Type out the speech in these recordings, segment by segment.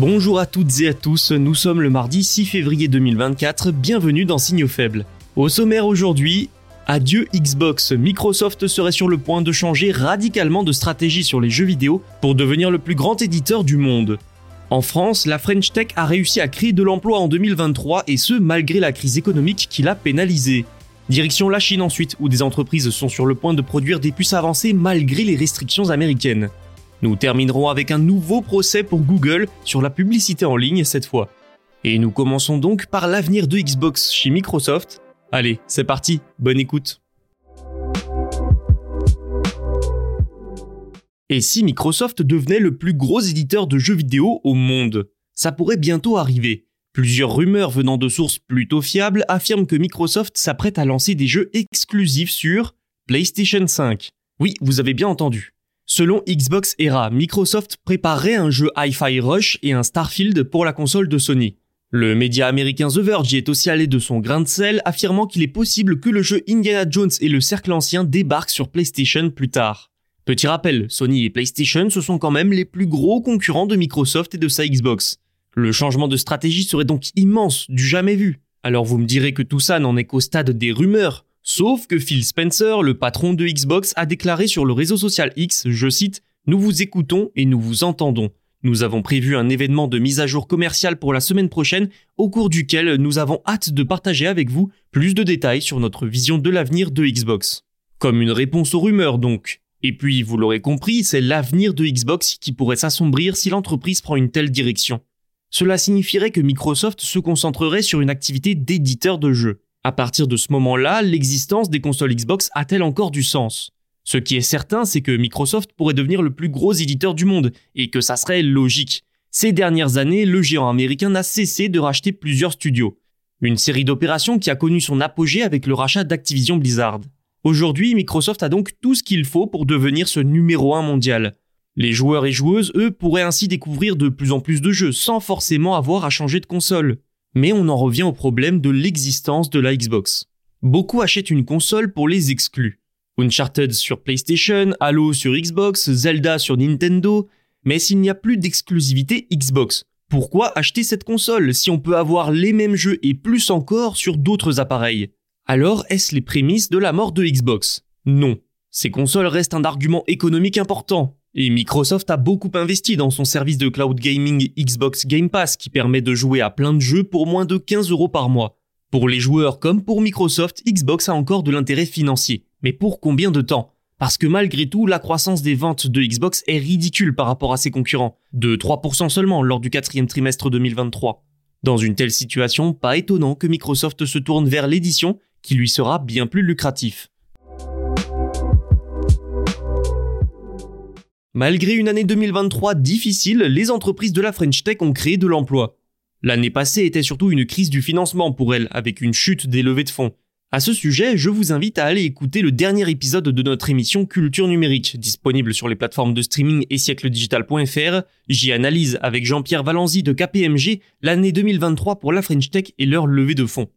Bonjour à toutes et à tous, nous sommes le mardi 6 février 2024, bienvenue dans Signaux faibles. Au sommaire aujourd'hui, adieu Xbox, Microsoft serait sur le point de changer radicalement de stratégie sur les jeux vidéo pour devenir le plus grand éditeur du monde. En France, la French Tech a réussi à créer de l'emploi en 2023 et ce malgré la crise économique qui l'a pénalisé. Direction la Chine ensuite, où des entreprises sont sur le point de produire des puces avancées malgré les restrictions américaines. Nous terminerons avec un nouveau procès pour Google sur la publicité en ligne cette fois. Et nous commençons donc par l'avenir de Xbox chez Microsoft. Allez, c'est parti, bonne écoute. Et si Microsoft devenait le plus gros éditeur de jeux vidéo au monde? Ça pourrait bientôt arriver. Plusieurs rumeurs venant de sources plutôt fiables affirment que Microsoft s'apprête à lancer des jeux exclusifs sur PlayStation 5. Oui, vous avez bien entendu. Selon Xbox Era, Microsoft préparerait un jeu Hi-Fi Rush et un Starfield pour la console de Sony. Le média américain The Verge y est aussi allé de son grain de sel, affirmant qu'il est possible que le jeu Indiana Jones et le Cercle Ancien débarquent sur PlayStation plus tard. Petit rappel, Sony et PlayStation ce sont quand même les plus gros concurrents de Microsoft et de sa Xbox. Le changement de stratégie serait donc immense, du jamais vu. Alors vous me direz que tout ça n'en est qu'au stade des rumeurs, Sauf que Phil Spencer, le patron de Xbox, a déclaré sur le réseau social X, je cite, Nous vous écoutons et nous vous entendons. Nous avons prévu un événement de mise à jour commerciale pour la semaine prochaine, au cours duquel nous avons hâte de partager avec vous plus de détails sur notre vision de l'avenir de Xbox. Comme une réponse aux rumeurs donc. Et puis, vous l'aurez compris, c'est l'avenir de Xbox qui pourrait s'assombrir si l'entreprise prend une telle direction. Cela signifierait que Microsoft se concentrerait sur une activité d'éditeur de jeux. À partir de ce moment-là, l'existence des consoles Xbox a-t-elle encore du sens? Ce qui est certain, c'est que Microsoft pourrait devenir le plus gros éditeur du monde, et que ça serait logique. Ces dernières années, le géant américain n'a cessé de racheter plusieurs studios. Une série d'opérations qui a connu son apogée avec le rachat d'Activision Blizzard. Aujourd'hui, Microsoft a donc tout ce qu'il faut pour devenir ce numéro 1 mondial. Les joueurs et joueuses, eux, pourraient ainsi découvrir de plus en plus de jeux sans forcément avoir à changer de console mais on en revient au problème de l'existence de la Xbox. Beaucoup achètent une console pour les exclus. Uncharted sur PlayStation, Halo sur Xbox, Zelda sur Nintendo, mais s'il n'y a plus d'exclusivité Xbox, pourquoi acheter cette console si on peut avoir les mêmes jeux et plus encore sur d'autres appareils? Alors est-ce les prémices de la mort de Xbox? Non. Ces consoles restent un argument économique important, et Microsoft a beaucoup investi dans son service de cloud gaming Xbox Game Pass qui permet de jouer à plein de jeux pour moins de 15 euros par mois. Pour les joueurs comme pour Microsoft, Xbox a encore de l'intérêt financier. Mais pour combien de temps? Parce que malgré tout, la croissance des ventes de Xbox est ridicule par rapport à ses concurrents, de 3% seulement lors du quatrième trimestre 2023. Dans une telle situation, pas étonnant que Microsoft se tourne vers l'édition, qui lui sera bien plus lucratif. Malgré une année 2023 difficile, les entreprises de la French Tech ont créé de l'emploi. L'année passée était surtout une crise du financement pour elles, avec une chute des levées de fonds. À ce sujet, je vous invite à aller écouter le dernier épisode de notre émission Culture numérique, disponible sur les plateformes de streaming et siècledigital.fr. J'y analyse avec Jean-Pierre Valenzy de KPMG l'année 2023 pour la French Tech et leur levée de fonds.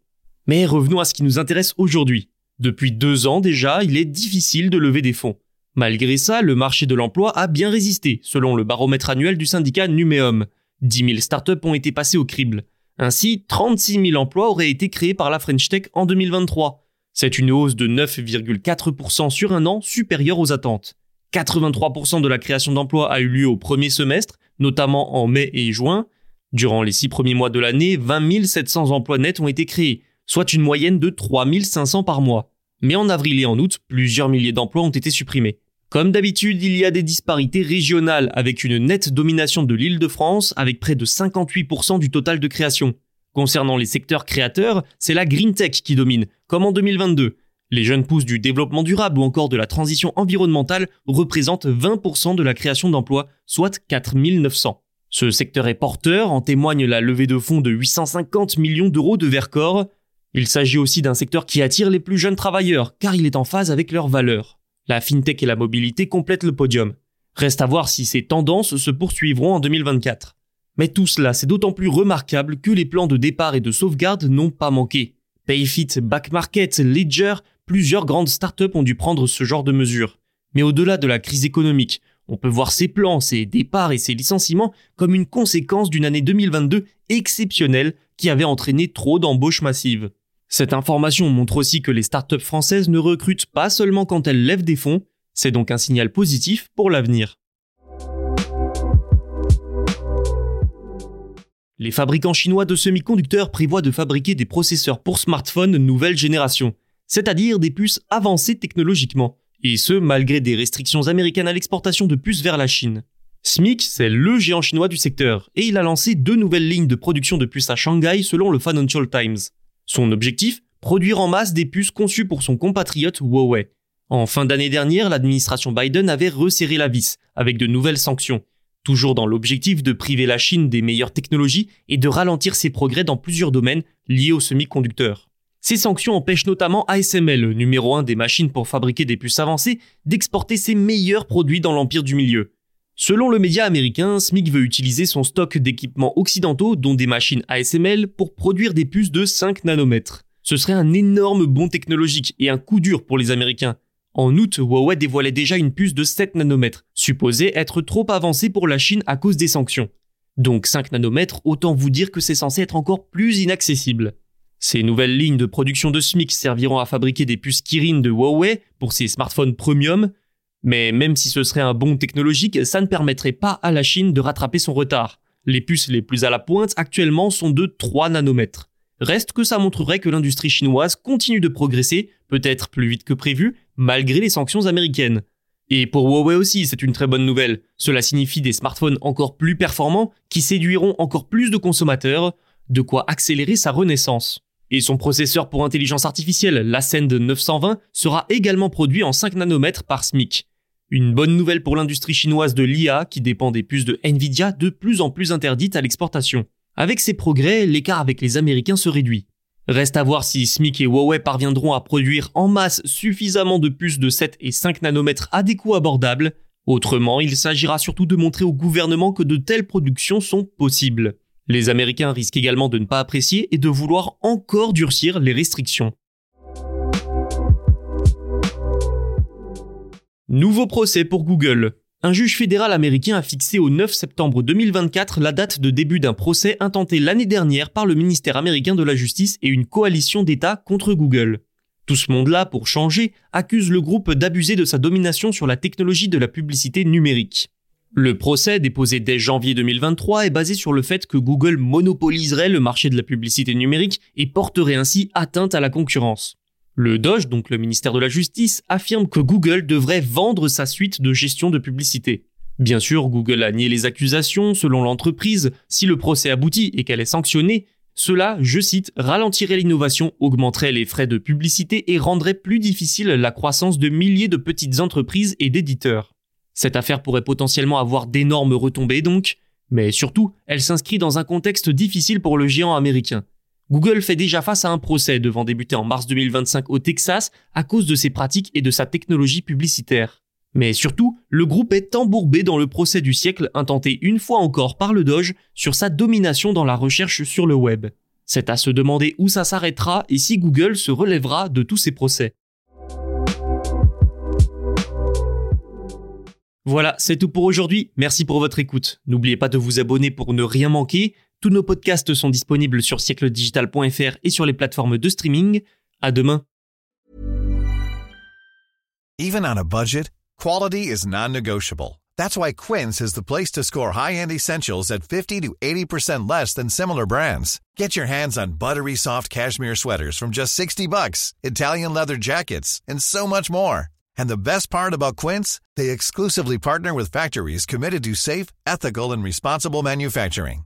Mais revenons à ce qui nous intéresse aujourd'hui. Depuis deux ans déjà, il est difficile de lever des fonds. Malgré ça, le marché de l'emploi a bien résisté, selon le baromètre annuel du syndicat Numéum. 10 000 startups ont été passées au crible. Ainsi, 36 000 emplois auraient été créés par la French Tech en 2023. C'est une hausse de 9,4% sur un an supérieure aux attentes. 83% de la création d'emplois a eu lieu au premier semestre, notamment en mai et juin. Durant les six premiers mois de l'année, 20 700 emplois nets ont été créés, soit une moyenne de 3 500 par mois. Mais en avril et en août, plusieurs milliers d'emplois ont été supprimés. Comme d'habitude, il y a des disparités régionales avec une nette domination de l'île de France avec près de 58% du total de création. Concernant les secteurs créateurs, c'est la green tech qui domine, comme en 2022. Les jeunes pousses du développement durable ou encore de la transition environnementale représentent 20% de la création d'emplois, soit 4900. Ce secteur est porteur, en témoigne la levée de fonds de 850 millions d'euros de Vercor. Il s'agit aussi d'un secteur qui attire les plus jeunes travailleurs, car il est en phase avec leurs valeurs. La fintech et la mobilité complètent le podium. Reste à voir si ces tendances se poursuivront en 2024. Mais tout cela, c'est d'autant plus remarquable que les plans de départ et de sauvegarde n'ont pas manqué. Payfit, Backmarket, Ledger, plusieurs grandes startups ont dû prendre ce genre de mesures. Mais au-delà de la crise économique, on peut voir ces plans, ces départs et ces licenciements comme une conséquence d'une année 2022 exceptionnelle qui avait entraîné trop d'embauches massives. Cette information montre aussi que les startups françaises ne recrutent pas seulement quand elles lèvent des fonds, c'est donc un signal positif pour l'avenir. Les fabricants chinois de semi-conducteurs prévoient de fabriquer des processeurs pour smartphones nouvelle génération, c'est-à-dire des puces avancées technologiquement, et ce malgré des restrictions américaines à l'exportation de puces vers la Chine. SMIC, c'est le géant chinois du secteur, et il a lancé deux nouvelles lignes de production de puces à Shanghai selon le Financial Times. Son objectif Produire en masse des puces conçues pour son compatriote Huawei. En fin d'année dernière, l'administration Biden avait resserré la vis, avec de nouvelles sanctions, toujours dans l'objectif de priver la Chine des meilleures technologies et de ralentir ses progrès dans plusieurs domaines liés aux semi-conducteurs. Ces sanctions empêchent notamment ASML, numéro 1 des machines pour fabriquer des puces avancées, d'exporter ses meilleurs produits dans l'empire du milieu. Selon le média américain, SMIC veut utiliser son stock d'équipements occidentaux, dont des machines ASML, pour produire des puces de 5 nanomètres. Ce serait un énorme bond technologique et un coup dur pour les Américains. En août, Huawei dévoilait déjà une puce de 7 nanomètres, supposée être trop avancée pour la Chine à cause des sanctions. Donc 5 nanomètres, autant vous dire que c'est censé être encore plus inaccessible. Ces nouvelles lignes de production de SMIC serviront à fabriquer des puces Kirin de Huawei pour ses smartphones premium, mais même si ce serait un bond technologique, ça ne permettrait pas à la Chine de rattraper son retard. Les puces les plus à la pointe actuellement sont de 3 nanomètres. Reste que ça montrerait que l'industrie chinoise continue de progresser, peut-être plus vite que prévu, malgré les sanctions américaines. Et pour Huawei aussi, c'est une très bonne nouvelle. Cela signifie des smartphones encore plus performants qui séduiront encore plus de consommateurs, de quoi accélérer sa renaissance. Et son processeur pour intelligence artificielle, l'Ascend 920, sera également produit en 5 nanomètres par SMIC. Une bonne nouvelle pour l'industrie chinoise de l'IA qui dépend des puces de Nvidia de plus en plus interdites à l'exportation. Avec ces progrès, l'écart avec les Américains se réduit. Reste à voir si SMIC et Huawei parviendront à produire en masse suffisamment de puces de 7 et 5 nanomètres à des coûts abordables. Autrement, il s'agira surtout de montrer au gouvernement que de telles productions sont possibles. Les Américains risquent également de ne pas apprécier et de vouloir encore durcir les restrictions. Nouveau procès pour Google. Un juge fédéral américain a fixé au 9 septembre 2024 la date de début d'un procès intenté l'année dernière par le ministère américain de la Justice et une coalition d'États contre Google. Tout ce monde-là, pour changer, accuse le groupe d'abuser de sa domination sur la technologie de la publicité numérique. Le procès, déposé dès janvier 2023, est basé sur le fait que Google monopoliserait le marché de la publicité numérique et porterait ainsi atteinte à la concurrence. Le Doge, donc le ministère de la Justice, affirme que Google devrait vendre sa suite de gestion de publicité. Bien sûr, Google a nié les accusations, selon l'entreprise, si le procès aboutit et qu'elle est sanctionnée, cela, je cite, ralentirait l'innovation, augmenterait les frais de publicité et rendrait plus difficile la croissance de milliers de petites entreprises et d'éditeurs. Cette affaire pourrait potentiellement avoir d'énormes retombées donc, mais surtout, elle s'inscrit dans un contexte difficile pour le géant américain. Google fait déjà face à un procès devant débuter en mars 2025 au Texas à cause de ses pratiques et de sa technologie publicitaire. Mais surtout, le groupe est embourbé dans le procès du siècle intenté une fois encore par le Doge sur sa domination dans la recherche sur le web. C'est à se demander où ça s'arrêtera et si Google se relèvera de tous ces procès. Voilà, c'est tout pour aujourd'hui. Merci pour votre écoute. N'oubliez pas de vous abonner pour ne rien manquer. Tous nos podcasts sont disponibles sur siècledigital.fr et sur les plateformes de streaming. À demain. Even on a budget, quality is non-negotiable. That's why Quince is the place to score high-end essentials at 50 to 80% less than similar brands. Get your hands on buttery soft cashmere sweaters from just 60 bucks, Italian leather jackets, and so much more. And the best part about Quince, they exclusively partner with factories committed to safe, ethical, and responsible manufacturing.